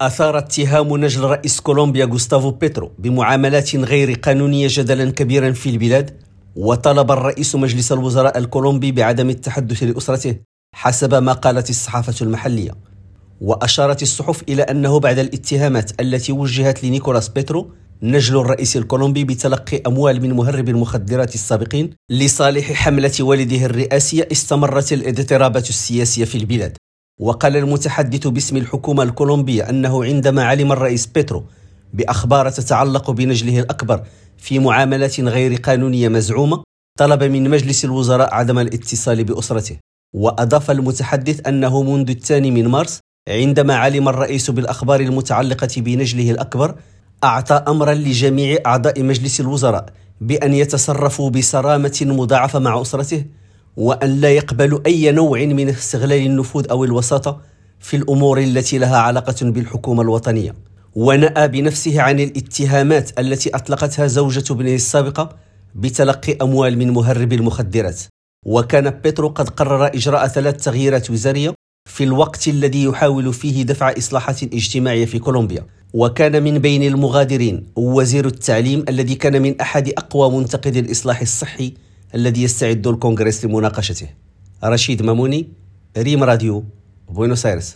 أثار اتهام نجل رئيس كولومبيا غوستافو بيترو بمعاملات غير قانونية جدلا كبيرا في البلاد وطلب الرئيس مجلس الوزراء الكولومبي بعدم التحدث لأسرته حسب ما قالت الصحافة المحلية. وأشارت الصحف إلى أنه بعد الاتهامات التي وجهت لنيكولاس بيترو نجل الرئيس الكولومبي بتلقي أموال من مهرب المخدرات السابقين لصالح حملة والده الرئاسية استمرت الإضطرابات السياسية في البلاد. وقال المتحدث باسم الحكومة الكولومبية أنه عندما علم الرئيس بيترو بأخبار تتعلق بنجله الأكبر في معاملات غير قانونية مزعومة طلب من مجلس الوزراء عدم الاتصال بأسرته. وأضاف المتحدث أنه منذ الثاني من مارس عندما علم الرئيس بالأخبار المتعلقة بنجله الأكبر أعطى أمرا لجميع أعضاء مجلس الوزراء بأن يتصرفوا بصرامة مضاعفة مع أسرته وأن لا يقبلوا أي نوع من استغلال النفوذ أو الوساطة في الأمور التي لها علاقة بالحكومة الوطنية. ونأى بنفسه عن الاتهامات التي أطلقتها زوجة ابنه السابقة بتلقي أموال من مهرب المخدرات. وكان بيترو قد قرر إجراء ثلاث تغييرات وزارية في الوقت الذي يحاول فيه دفع إصلاحات اجتماعية في كولومبيا. وكان من بين المغادرين وزير التعليم الذي كان من أحد أقوى منتقدي الإصلاح الصحي الذي يستعد الكونغرس لمناقشته. رشيد ماموني ريم راديو بوينوس آيرس.